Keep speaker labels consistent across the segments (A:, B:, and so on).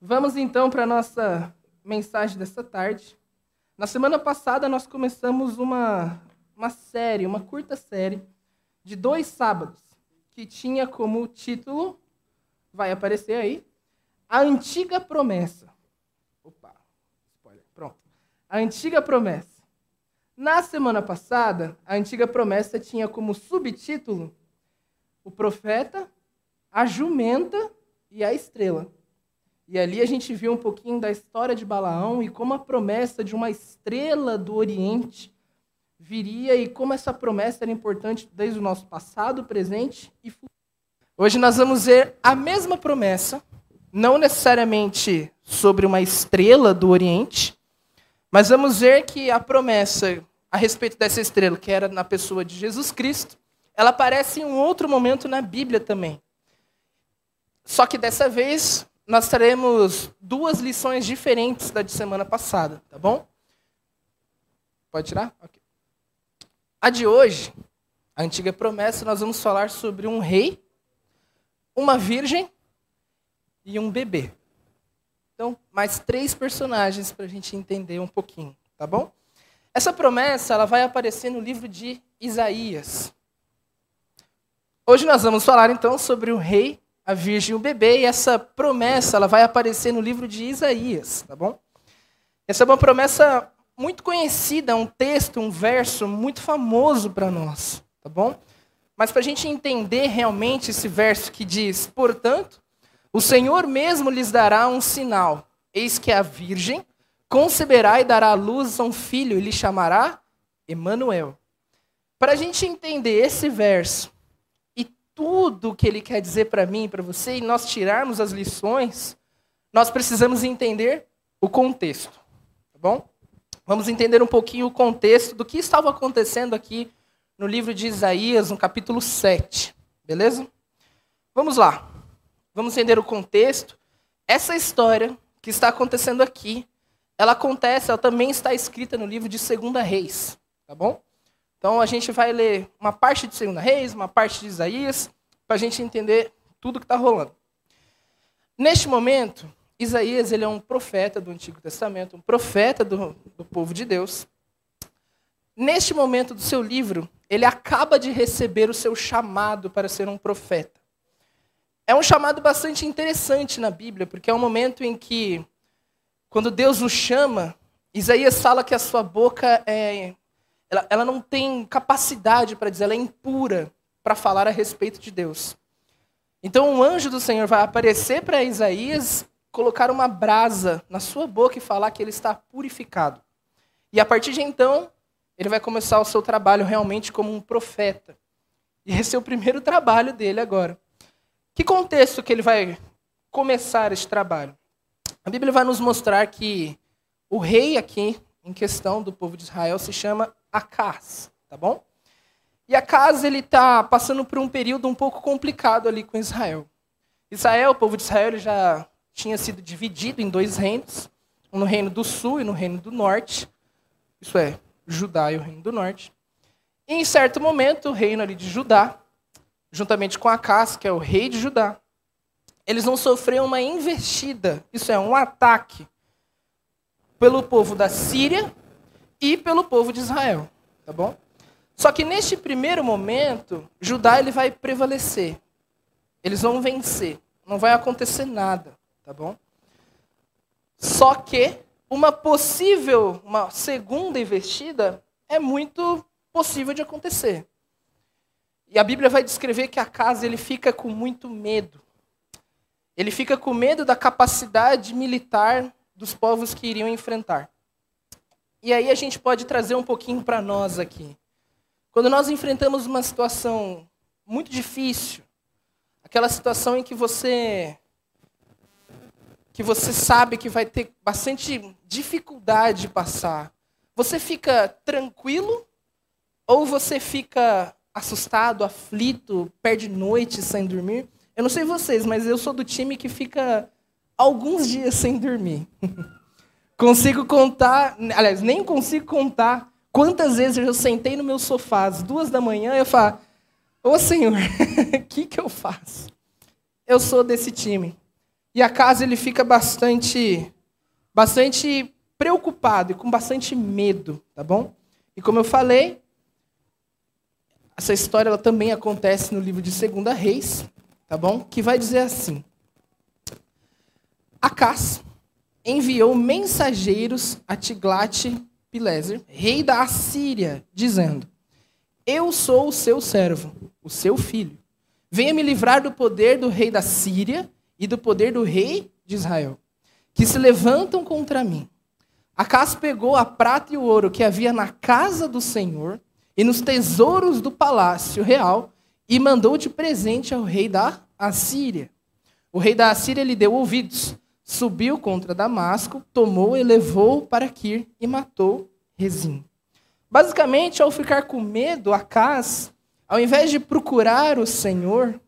A: Vamos então para a nossa mensagem dessa tarde. Na semana passada nós começamos uma, uma série, uma curta série, de dois sábados, que tinha como título, vai aparecer aí, A Antiga Promessa. Opa, spoiler, pronto. A Antiga Promessa. Na semana passada, a Antiga Promessa tinha como subtítulo o profeta, a jumenta e a estrela. E ali a gente viu um pouquinho da história de Balaão e como a promessa de uma estrela do Oriente viria e como essa promessa era importante desde o nosso passado, presente e futuro. Hoje nós vamos ver a mesma promessa, não necessariamente sobre uma estrela do Oriente, mas vamos ver que a promessa a respeito dessa estrela, que era na pessoa de Jesus Cristo, ela aparece em um outro momento na Bíblia também. Só que dessa vez nós teremos duas lições diferentes da de semana passada, tá bom? Pode tirar? Okay. A de hoje, a antiga promessa, nós vamos falar sobre um rei, uma virgem e um bebê. Então, mais três personagens para a gente entender um pouquinho, tá bom? Essa promessa ela vai aparecer no livro de Isaías. Hoje nós vamos falar então sobre o rei a virgem e o bebê, e essa promessa ela vai aparecer no livro de Isaías, tá bom? Essa é uma promessa muito conhecida, um texto, um verso muito famoso para nós, tá bom? Mas para a gente entender realmente esse verso que diz, portanto, o Senhor mesmo lhes dará um sinal. Eis que a virgem conceberá e dará à luz a um filho e lhe chamará Emanuel. Para a gente entender esse verso, tudo que ele quer dizer para mim e para você e nós tirarmos as lições, nós precisamos entender o contexto, tá bom? Vamos entender um pouquinho o contexto do que estava acontecendo aqui no livro de Isaías, no capítulo 7, beleza? Vamos lá. Vamos entender o contexto. Essa história que está acontecendo aqui, ela acontece, ela também está escrita no livro de Segunda Reis, tá bom? Então a gente vai ler uma parte de Segunda Reis, uma parte de Isaías, para a gente entender tudo que está rolando. Neste momento, Isaías ele é um profeta do Antigo Testamento, um profeta do, do povo de Deus. Neste momento do seu livro, ele acaba de receber o seu chamado para ser um profeta. É um chamado bastante interessante na Bíblia, porque é um momento em que, quando Deus o chama, Isaías fala que a sua boca é ela, ela não tem capacidade para dizer, ela é impura para falar a respeito de Deus. Então um anjo do Senhor vai aparecer para Isaías, colocar uma brasa na sua boca e falar que ele está purificado. E a partir de então, ele vai começar o seu trabalho realmente como um profeta. E esse é o primeiro trabalho dele agora. Que contexto que ele vai começar esse trabalho? A Bíblia vai nos mostrar que o rei aqui em questão do povo de Israel se chama Acas, tá bom? E Acas ele está passando por um período um pouco complicado ali com Israel. Israel, o povo de Israel, ele já tinha sido dividido em dois reinos, um no reino do sul e no reino do norte. Isso é, Judá e o reino do norte. E em certo momento, o reino ali de Judá, juntamente com Acas, que é o rei de Judá, eles vão sofrer uma investida, isso é, um ataque pelo povo da Síria e pelo povo de Israel, tá bom? Só que neste primeiro momento, Judá ele vai prevalecer. Eles vão vencer. Não vai acontecer nada, tá bom? Só que uma possível, uma segunda investida é muito possível de acontecer. E a Bíblia vai descrever que a casa ele fica com muito medo. Ele fica com medo da capacidade militar dos povos que iriam enfrentar. E aí a gente pode trazer um pouquinho para nós aqui. Quando nós enfrentamos uma situação muito difícil, aquela situação em que você que você sabe que vai ter bastante dificuldade de passar, você fica tranquilo ou você fica assustado, aflito, perde noite sem dormir? Eu não sei vocês, mas eu sou do time que fica alguns dias sem dormir. consigo contar, aliás, nem consigo contar quantas vezes eu sentei no meu sofá às duas da manhã e eu falo, ô Senhor, o que, que eu faço? Eu sou desse time. E a casa ele fica bastante, bastante preocupado e com bastante medo, tá bom? E como eu falei, essa história ela também acontece no livro de Segunda Reis, tá bom? Que vai dizer assim: Acas enviou mensageiros a Tiglat-Pileser, rei da Assíria, dizendo: Eu sou o seu servo, o seu filho. Venha me livrar do poder do rei da Síria e do poder do rei de Israel, que se levantam contra mim. Acas pegou a prata e o ouro que havia na casa do Senhor e nos tesouros do palácio real e mandou de presente ao rei da Assíria. O rei da Assíria lhe deu ouvidos subiu contra Damasco, tomou e levou para Kir e matou Rezim. Basicamente, ao ficar com medo, Acas, ao invés de procurar o Senhor,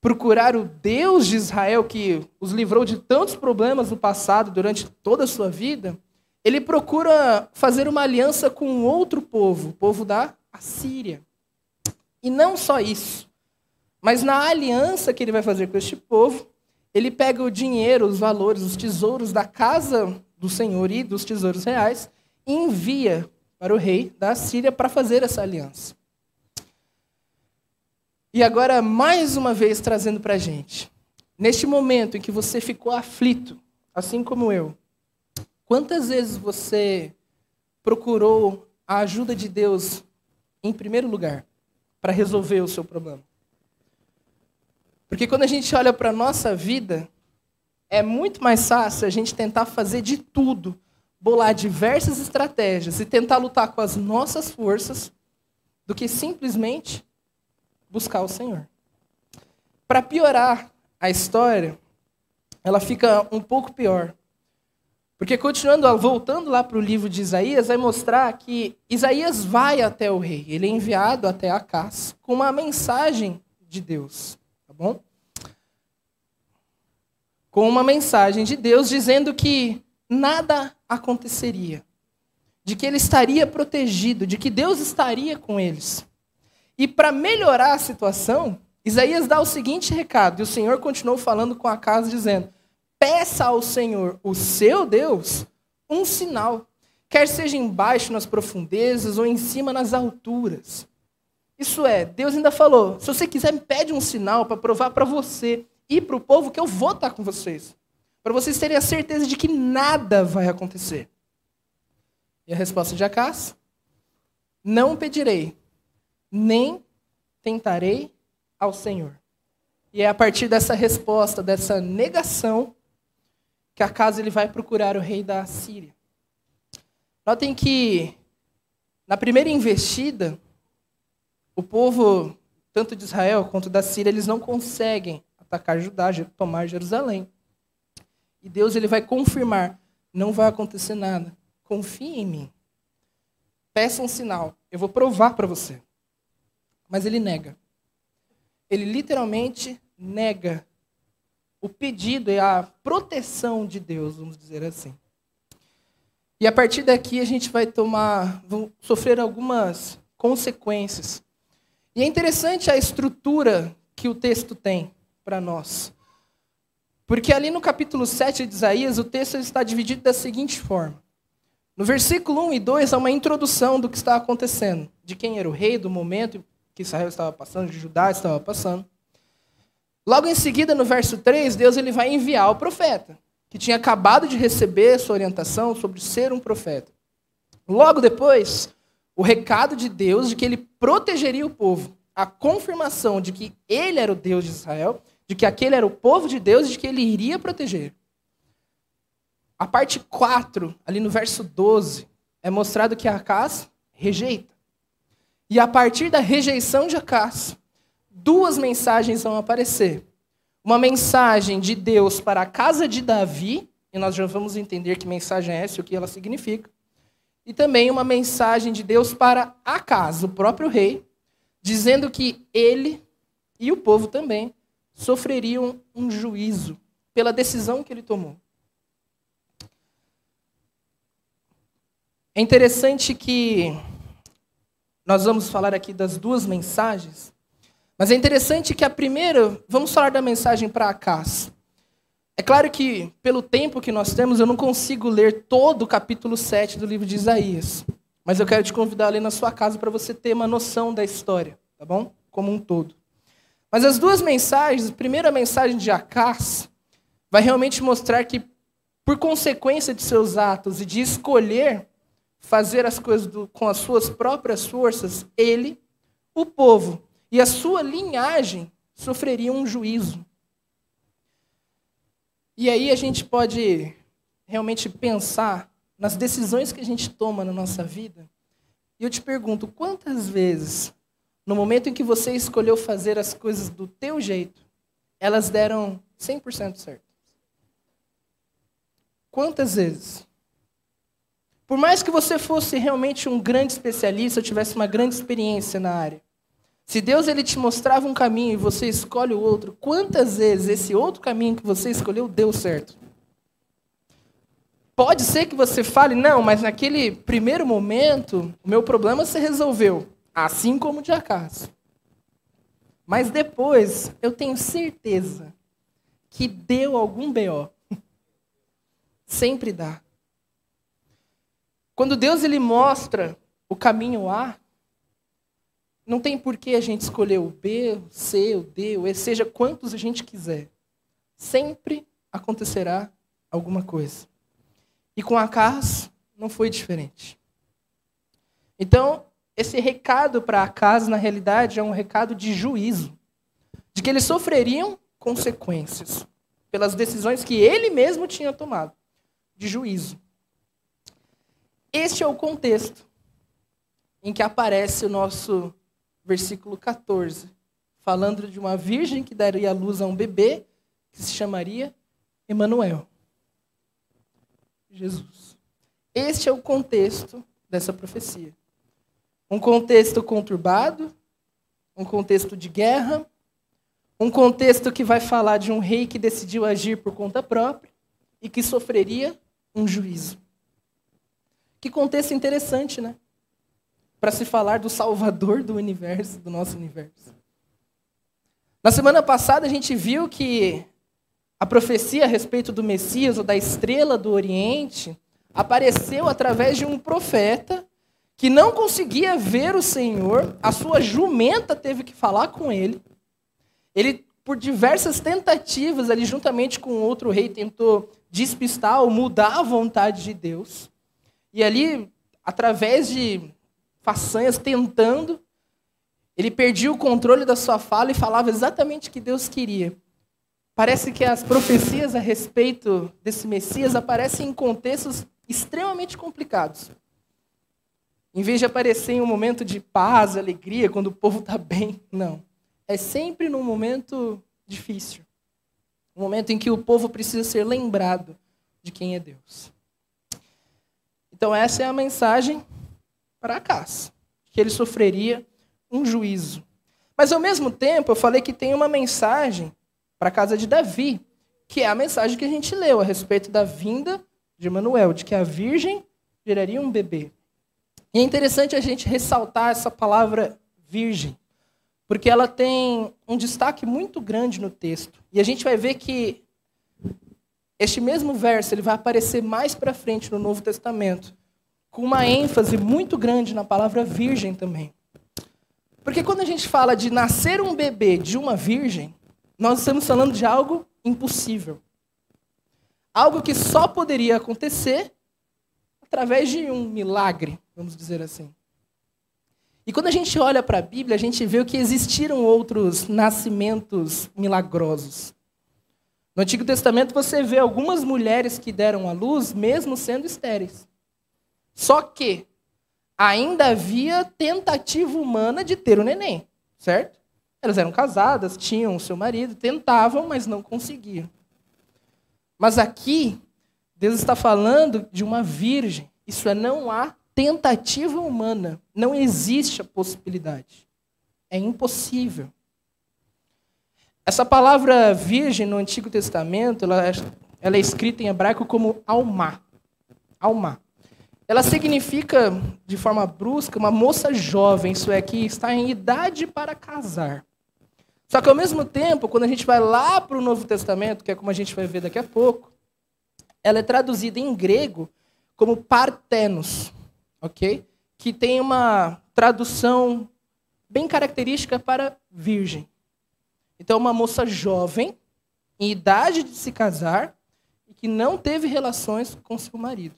A: procurar o Deus de Israel que os livrou de tantos problemas no passado durante toda a sua vida, ele procura fazer uma aliança com outro povo, o povo da Assíria. E não só isso, mas na aliança que ele vai fazer com este povo, ele pega o dinheiro, os valores, os tesouros da casa do Senhor e dos tesouros reais e envia para o rei da Síria para fazer essa aliança. E agora, mais uma vez, trazendo para a gente. Neste momento em que você ficou aflito, assim como eu, quantas vezes você procurou a ajuda de Deus em primeiro lugar para resolver o seu problema? Porque quando a gente olha para a nossa vida, é muito mais fácil a gente tentar fazer de tudo, bolar diversas estratégias e tentar lutar com as nossas forças, do que simplesmente buscar o Senhor. Para piorar a história, ela fica um pouco pior. Porque continuando, voltando lá para o livro de Isaías, vai mostrar que Isaías vai até o rei, ele é enviado até Acás com uma mensagem de Deus bom? Com uma mensagem de Deus dizendo que nada aconteceria, de que ele estaria protegido, de que Deus estaria com eles. E para melhorar a situação, Isaías dá o seguinte recado, e o Senhor continuou falando com a casa, dizendo: Peça ao Senhor, o seu Deus, um sinal, quer seja embaixo nas profundezas ou em cima nas alturas. Isso é, Deus ainda falou: se você quiser, me pede um sinal para provar para você e para o povo que eu vou estar com vocês. Para vocês terem a certeza de que nada vai acontecer. E a resposta de Acás? Não pedirei, nem tentarei ao Senhor. E é a partir dessa resposta, dessa negação, que Acás ele vai procurar o rei da Síria. Notem que, na primeira investida, o povo, tanto de Israel quanto da Síria, eles não conseguem atacar Judá, tomar Jerusalém. E Deus ele vai confirmar: não vai acontecer nada. Confie em mim. Peça um sinal. Eu vou provar para você. Mas ele nega. Ele literalmente nega o pedido e a proteção de Deus, vamos dizer assim. E a partir daqui a gente vai tomar, vão sofrer algumas consequências e é interessante a estrutura que o texto tem para nós. Porque ali no capítulo 7 de Isaías, o texto está dividido da seguinte forma. No versículo 1 e 2 há uma introdução do que está acontecendo, de quem era o rei, do momento que Israel estava passando, de Judá estava passando. Logo em seguida, no verso 3, Deus ele vai enviar o profeta, que tinha acabado de receber sua orientação sobre ser um profeta. Logo depois, o recado de Deus de que ele protegeria o povo, a confirmação de que ele era o Deus de Israel, de que aquele era o povo de Deus e de que ele iria proteger. A parte 4, ali no verso 12, é mostrado que Acás rejeita. E a partir da rejeição de Acás, duas mensagens vão aparecer. Uma mensagem de Deus para a casa de Davi, e nós já vamos entender que mensagem é essa e o que ela significa e também uma mensagem de Deus para Acas, o próprio rei, dizendo que ele e o povo também sofreriam um juízo pela decisão que ele tomou. É interessante que nós vamos falar aqui das duas mensagens, mas é interessante que a primeira, vamos falar da mensagem para Acas. É claro que, pelo tempo que nós temos, eu não consigo ler todo o capítulo 7 do livro de Isaías. Mas eu quero te convidar ali na sua casa para você ter uma noção da história, tá bom? Como um todo. Mas as duas mensagens, a primeira mensagem de Acás, vai realmente mostrar que, por consequência de seus atos e de escolher fazer as coisas do, com as suas próprias forças, ele, o povo e a sua linhagem sofreriam um juízo. E aí a gente pode realmente pensar nas decisões que a gente toma na nossa vida. E eu te pergunto, quantas vezes, no momento em que você escolheu fazer as coisas do teu jeito, elas deram 100% certo? Quantas vezes? Por mais que você fosse realmente um grande especialista, tivesse uma grande experiência na área, se Deus ele te mostrava um caminho e você escolhe o outro, quantas vezes esse outro caminho que você escolheu deu certo? Pode ser que você fale, não, mas naquele primeiro momento, o meu problema se resolveu, assim como de acaso. Mas depois, eu tenho certeza que deu algum BO. Sempre dá. Quando Deus ele mostra o caminho A, não tem por que a gente escolher o B, o C, o D, o E, seja quantos a gente quiser. Sempre acontecerá alguma coisa. E com Acas não foi diferente. Então, esse recado para Acas, na realidade, é um recado de juízo. De que eles sofreriam consequências pelas decisões que ele mesmo tinha tomado. De juízo. Este é o contexto em que aparece o nosso versículo 14, falando de uma virgem que daria luz a um bebê que se chamaria Emanuel. Jesus. Este é o contexto dessa profecia. Um contexto conturbado, um contexto de guerra, um contexto que vai falar de um rei que decidiu agir por conta própria e que sofreria um juízo. Que contexto interessante, né? Para se falar do Salvador do universo, do nosso universo. Na semana passada a gente viu que a profecia a respeito do Messias ou da estrela do Oriente apareceu através de um profeta que não conseguia ver o Senhor, a sua jumenta teve que falar com ele. Ele, por diversas tentativas, ali juntamente com outro rei, tentou despistar ou mudar a vontade de Deus. E ali, através de façanhas, tentando. Ele perdia o controle da sua fala e falava exatamente o que Deus queria. Parece que as profecias a respeito desse Messias aparecem em contextos extremamente complicados. Em vez de aparecer em um momento de paz, alegria, quando o povo está bem, não. É sempre num momento difícil. Um momento em que o povo precisa ser lembrado de quem é Deus. Então, essa é a mensagem para casa, que ele sofreria um juízo. Mas ao mesmo tempo, eu falei que tem uma mensagem para a casa de Davi, que é a mensagem que a gente leu a respeito da vinda de Emanuel, de que a virgem geraria um bebê. E é interessante a gente ressaltar essa palavra virgem, porque ela tem um destaque muito grande no texto. E a gente vai ver que este mesmo verso ele vai aparecer mais para frente no Novo Testamento, com uma ênfase muito grande na palavra virgem também. Porque quando a gente fala de nascer um bebê de uma virgem, nós estamos falando de algo impossível. Algo que só poderia acontecer através de um milagre, vamos dizer assim. E quando a gente olha para a Bíblia, a gente vê que existiram outros nascimentos milagrosos. No Antigo Testamento você vê algumas mulheres que deram à luz mesmo sendo estéreis. Só que ainda havia tentativa humana de ter o neném, certo? Elas eram casadas, tinham o seu marido, tentavam, mas não conseguiam. Mas aqui, Deus está falando de uma virgem. Isso é, não há tentativa humana. Não existe a possibilidade. É impossível. Essa palavra virgem no Antigo Testamento, ela é, ela é escrita em hebraico como alma. Alma. Ela significa, de forma brusca, uma moça jovem, isso é, que está em idade para casar. Só que ao mesmo tempo, quando a gente vai lá para o Novo Testamento, que é como a gente vai ver daqui a pouco, ela é traduzida em grego como partenos, ok? Que tem uma tradução bem característica para virgem. Então, uma moça jovem, em idade de se casar, e que não teve relações com seu marido.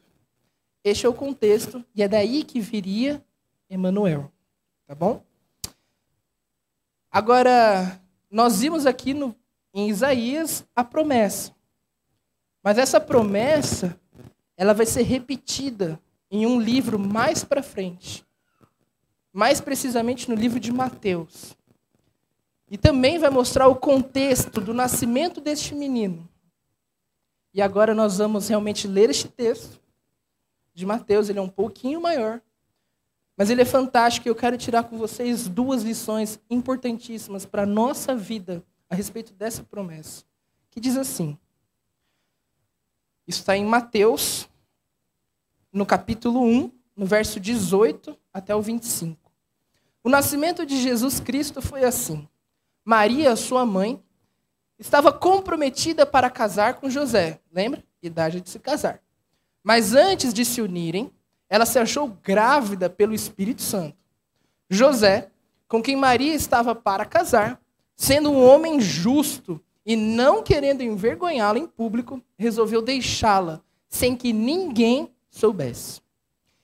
A: Este é o contexto, e é daí que viria Emanuel. Tá bom? Agora, nós vimos aqui no, em Isaías a promessa. Mas essa promessa ela vai ser repetida em um livro mais para frente. Mais precisamente no livro de Mateus. E também vai mostrar o contexto do nascimento deste menino. E agora nós vamos realmente ler este texto de Mateus, ele é um pouquinho maior, mas ele é fantástico e eu quero tirar com vocês duas lições importantíssimas para a nossa vida a respeito dessa promessa. Que diz assim: isso está em Mateus, no capítulo 1, no verso 18 até o 25. O nascimento de Jesus Cristo foi assim. Maria, sua mãe, estava comprometida para casar com José. Lembra? Idade de se casar. Mas antes de se unirem, ela se achou grávida pelo Espírito Santo. José, com quem Maria estava para casar, sendo um homem justo e não querendo envergonhá-la em público, resolveu deixá-la sem que ninguém soubesse.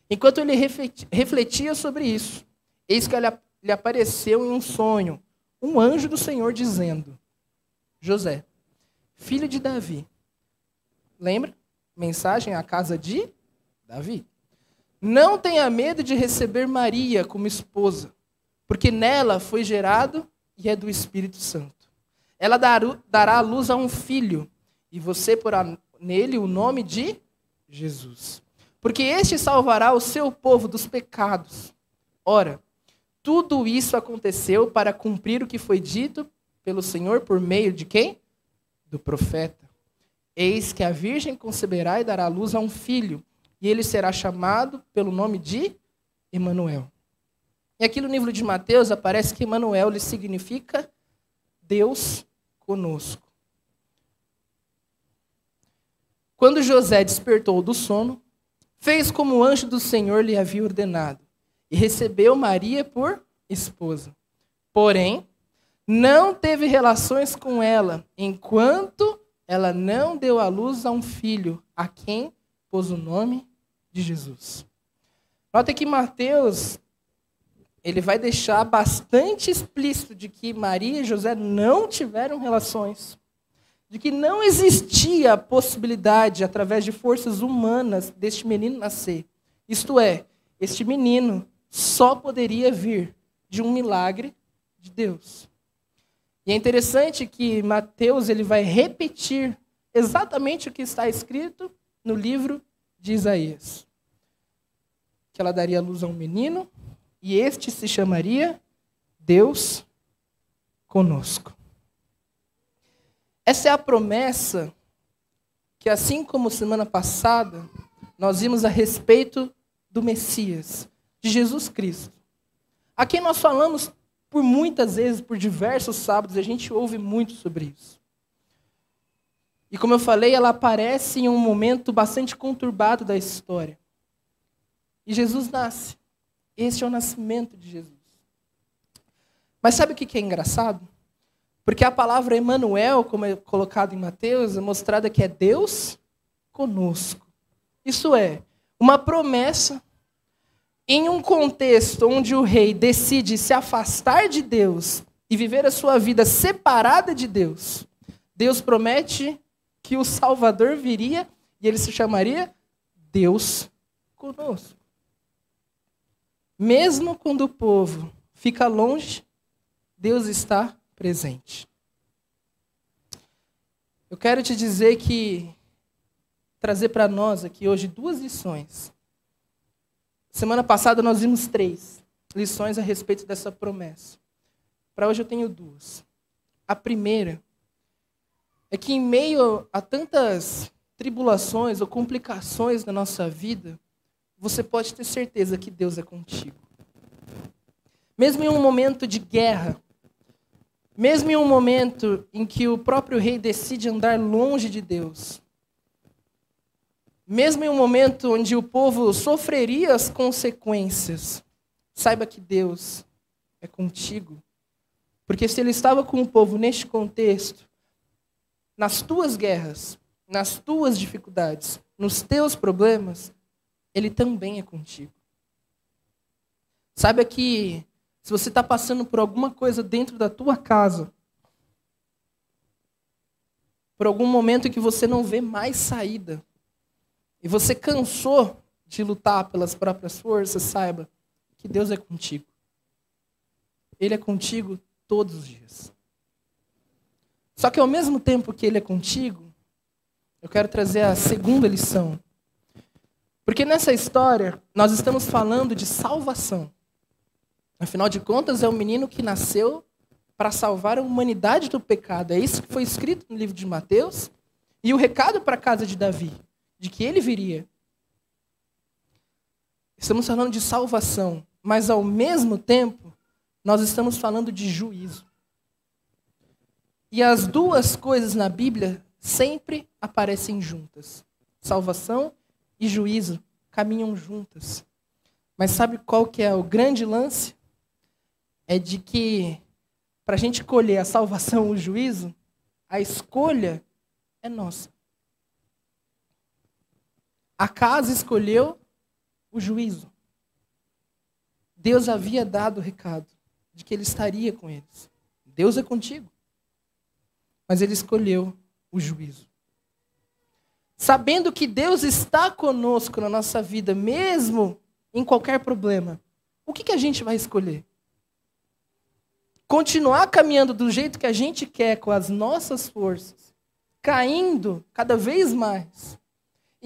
A: Enquanto ele refletia sobre isso, eis que lhe apareceu em um sonho um anjo do Senhor dizendo: José, filho de Davi. Lembra? Mensagem à casa de Davi. Não tenha medo de receber Maria como esposa, porque nela foi gerado e é do Espírito Santo. Ela dará luz a um filho, e você porá nele o nome de Jesus. Porque este salvará o seu povo dos pecados. Ora, tudo isso aconteceu para cumprir o que foi dito pelo Senhor por meio de quem? Do profeta. Eis que a virgem conceberá e dará luz a um filho, e ele será chamado pelo nome de Emanuel. E aqui no livro de Mateus aparece que Emanuel lhe significa Deus conosco. Quando José despertou do sono, fez como o anjo do Senhor lhe havia ordenado e recebeu Maria por esposa. Porém, não teve relações com ela enquanto ela não deu à luz a um filho, a quem pôs o nome de Jesus. Nota que Mateus ele vai deixar bastante explícito de que Maria e José não tiveram relações, de que não existia a possibilidade, através de forças humanas, deste menino nascer. Isto é, este menino só poderia vir de um milagre de Deus. E é interessante que Mateus ele vai repetir exatamente o que está escrito no livro de Isaías. Que ela daria luz a um menino, e este se chamaria Deus conosco. Essa é a promessa que, assim como semana passada, nós vimos a respeito do Messias, de Jesus Cristo. A quem nós falamos por muitas vezes, por diversos sábados, a gente ouve muito sobre isso. E como eu falei, ela aparece em um momento bastante conturbado da história. E Jesus nasce. Este é o nascimento de Jesus. Mas sabe o que é engraçado? Porque a palavra Emanuel, como é colocado em Mateus, é mostrada que é Deus conosco. Isso é uma promessa em um contexto onde o rei decide se afastar de Deus e viver a sua vida separada de Deus. Deus promete que o Salvador viria e ele se chamaria Deus conosco. Mesmo quando o povo fica longe, Deus está presente. Eu quero te dizer que trazer para nós aqui hoje duas lições. Semana passada nós vimos três lições a respeito dessa promessa. Para hoje eu tenho duas. A primeira é que em meio a tantas tribulações ou complicações na nossa vida, você pode ter certeza que Deus é contigo. Mesmo em um momento de guerra, Mesmo em um momento em que o próprio rei decide andar longe de Deus, mesmo em um momento onde o povo sofreria as consequências, saiba que Deus é contigo. Porque se ele estava com o povo neste contexto, nas tuas guerras, nas tuas dificuldades, nos teus problemas, ele também é contigo. Saiba que se você está passando por alguma coisa dentro da tua casa, por algum momento em que você não vê mais saída, e você cansou de lutar pelas próprias forças, saiba que Deus é contigo. Ele é contigo todos os dias. Só que ao mesmo tempo que ele é contigo, eu quero trazer a segunda lição. Porque nessa história, nós estamos falando de salvação. Afinal de contas, é um menino que nasceu para salvar a humanidade do pecado. É isso que foi escrito no livro de Mateus. E o recado para a casa de Davi, de que ele viria. Estamos falando de salvação, mas ao mesmo tempo, nós estamos falando de juízo. E as duas coisas na Bíblia sempre aparecem juntas. Salvação e juízo caminham juntas. Mas sabe qual que é o grande lance? É de que para a gente colher a salvação ou o juízo, a escolha é nossa. A casa escolheu o juízo. Deus havia dado o recado de que ele estaria com eles. Deus é contigo. Mas ele escolheu o juízo. Sabendo que Deus está conosco na nossa vida, mesmo em qualquer problema, o que, que a gente vai escolher? Continuar caminhando do jeito que a gente quer, com as nossas forças, caindo cada vez mais,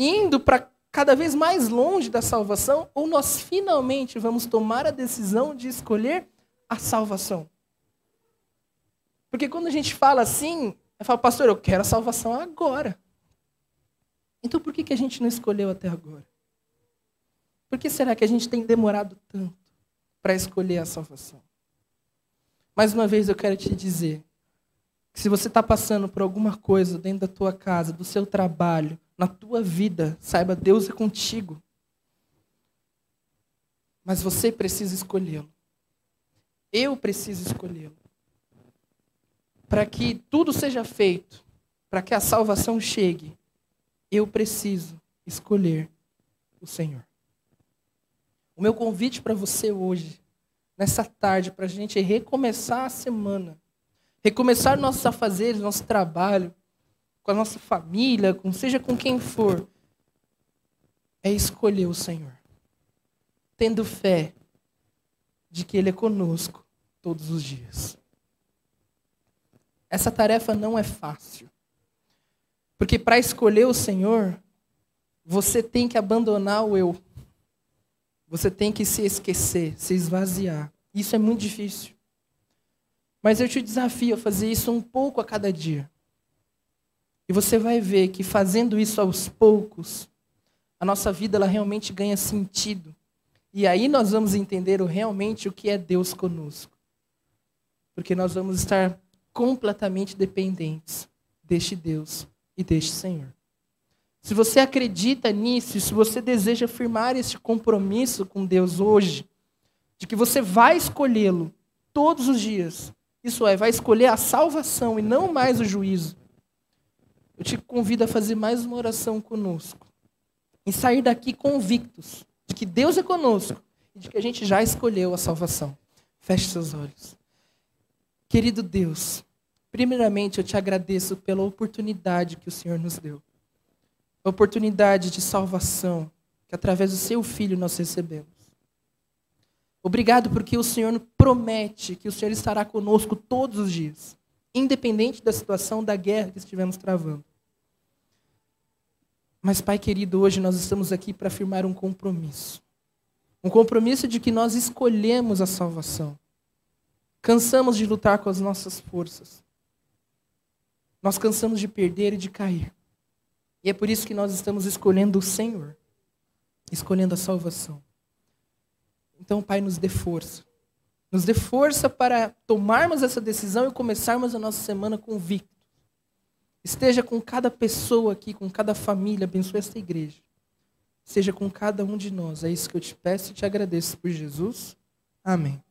A: indo para cada vez mais longe da salvação, ou nós finalmente vamos tomar a decisão de escolher a salvação. Porque quando a gente fala assim, eu falo, pastor, eu quero a salvação agora. Então por que, que a gente não escolheu até agora? Por que será que a gente tem demorado tanto para escolher a salvação? Mais uma vez eu quero te dizer que se você está passando por alguma coisa dentro da tua casa, do seu trabalho, na tua vida, saiba, Deus é contigo. Mas você precisa escolhê-lo. Eu preciso escolhê-lo. Para que tudo seja feito, para que a salvação chegue, eu preciso escolher o Senhor. O meu convite para você hoje, nessa tarde, para a gente recomeçar a semana, recomeçar nossos afazeres, nosso trabalho, com a nossa família, com seja com quem for, é escolher o Senhor. Tendo fé de que Ele é conosco todos os dias. Essa tarefa não é fácil. Porque para escolher o Senhor, você tem que abandonar o eu. Você tem que se esquecer, se esvaziar. Isso é muito difícil. Mas eu te desafio a fazer isso um pouco a cada dia. E você vai ver que fazendo isso aos poucos, a nossa vida ela realmente ganha sentido. E aí nós vamos entender realmente o que é Deus conosco. Porque nós vamos estar completamente dependentes deste Deus e deste Senhor. Se você acredita nisso, se você deseja firmar esse compromisso com Deus hoje, de que você vai escolhê-lo todos os dias, isso é, vai escolher a salvação e não mais o juízo, eu te convido a fazer mais uma oração conosco e sair daqui convictos de que Deus é conosco e de que a gente já escolheu a salvação. Feche seus olhos. Querido Deus, primeiramente eu te agradeço pela oportunidade que o Senhor nos deu. A oportunidade de salvação que através do seu filho nós recebemos. Obrigado porque o Senhor promete que o Senhor estará conosco todos os dias, independente da situação da guerra que estivemos travando. Mas, Pai querido, hoje nós estamos aqui para afirmar um compromisso. Um compromisso de que nós escolhemos a salvação. Cansamos de lutar com as nossas forças. Nós cansamos de perder e de cair. E é por isso que nós estamos escolhendo o Senhor, escolhendo a salvação. Então, Pai, nos dê força. Nos dê força para tomarmos essa decisão e começarmos a nossa semana convictos. Esteja com cada pessoa aqui, com cada família, abençoe esta igreja. Seja com cada um de nós. É isso que eu te peço e te agradeço por Jesus. Amém.